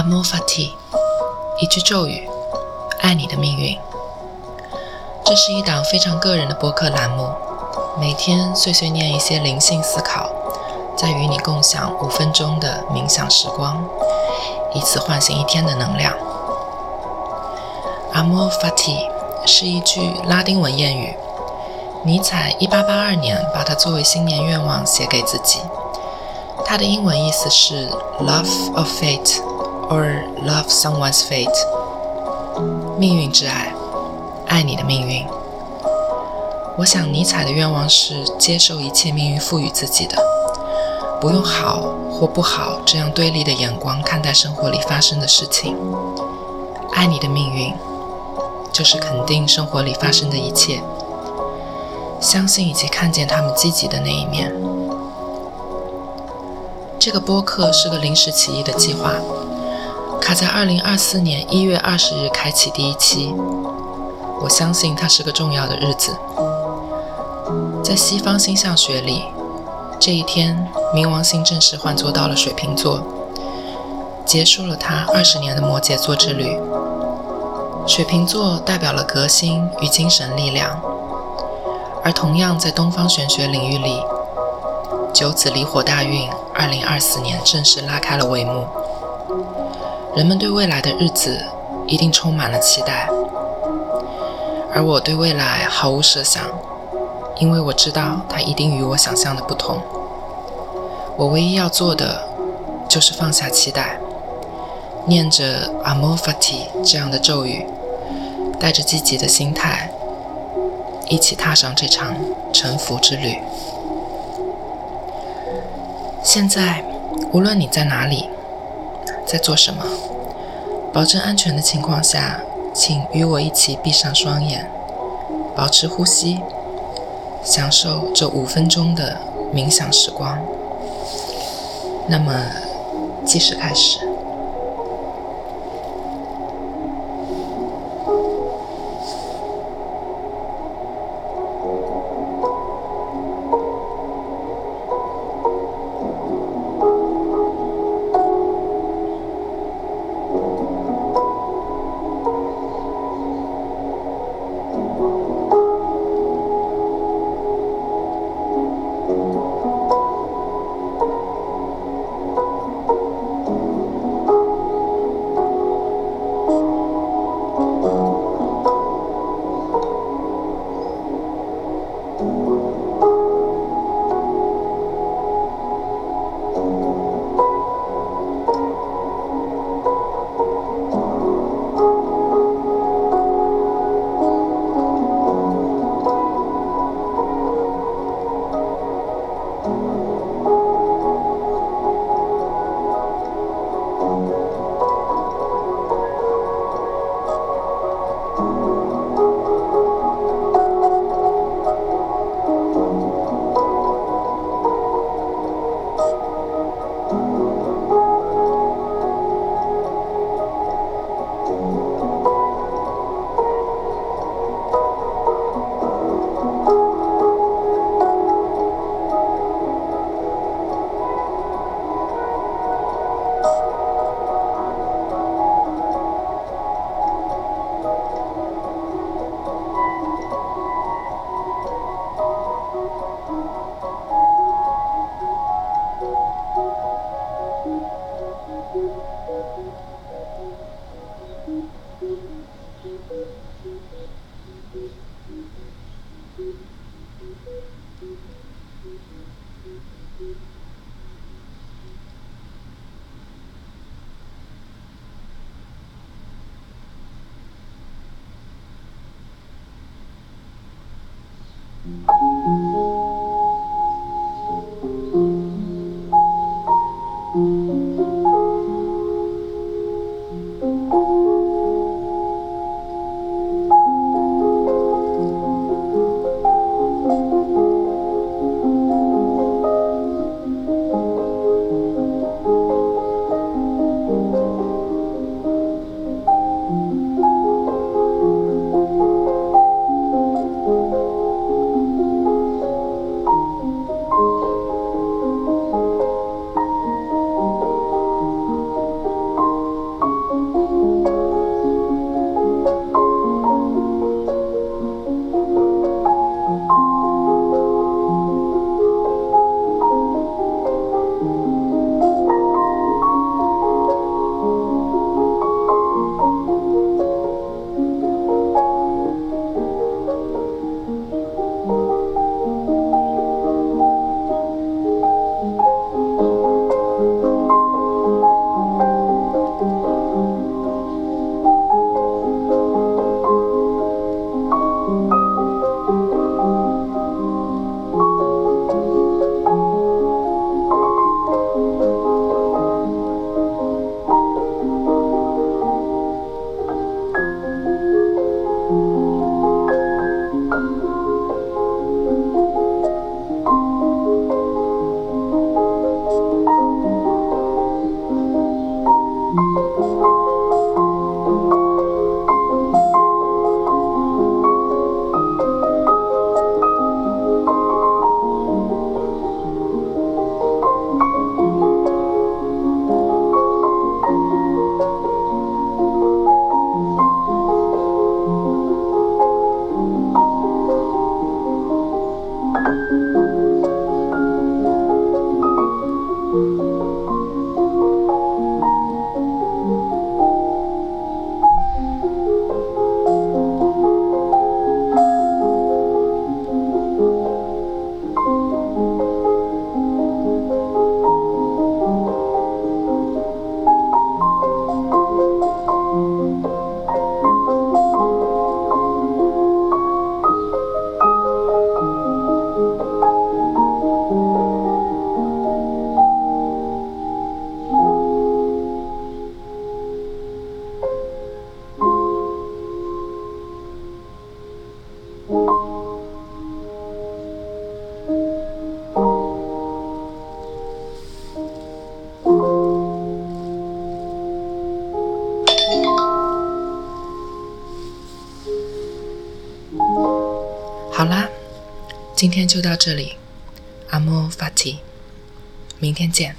Amor Fati，一句咒语，爱你的命运。这是一档非常个人的播客栏目，每天碎碎念一些灵性思考，再与你共享五分钟的冥想时光，以此唤醒一天的能量。Amor Fati 是一句拉丁文谚语，尼采1882年把它作为新年愿望写给自己。它的英文意思是 “love of fate” or “love someone's fate”，命运之爱，爱你的命运。我想尼采的愿望是接受一切命运赋予自己的，不用好或不好这样对立的眼光看待生活里发生的事情。爱你的命运，就是肯定生活里发生的一切，相信以及看见他们积极的那一面。这个播客是个临时起意的计划，卡在二零二四年一月二十日开启第一期。我相信它是个重要的日子，在西方星象学里，这一天冥王星正式换座到了水瓶座，结束了它二十年的摩羯座之旅。水瓶座代表了革新与精神力量，而同样在东方玄学领域里，九子离火大运。二零二四年正式拉开了帷幕，人们对未来的日子一定充满了期待，而我对未来毫无设想，因为我知道它一定与我想象的不同。我唯一要做的就是放下期待，念着 Amor Fati 这样的咒语，带着积极的心态，一起踏上这场沉浮之旅。现在，无论你在哪里，在做什么，保证安全的情况下，请与我一起闭上双眼，保持呼吸，享受这五分钟的冥想时光。那么，计时开始。今天就到这里，阿莫法提，明天见。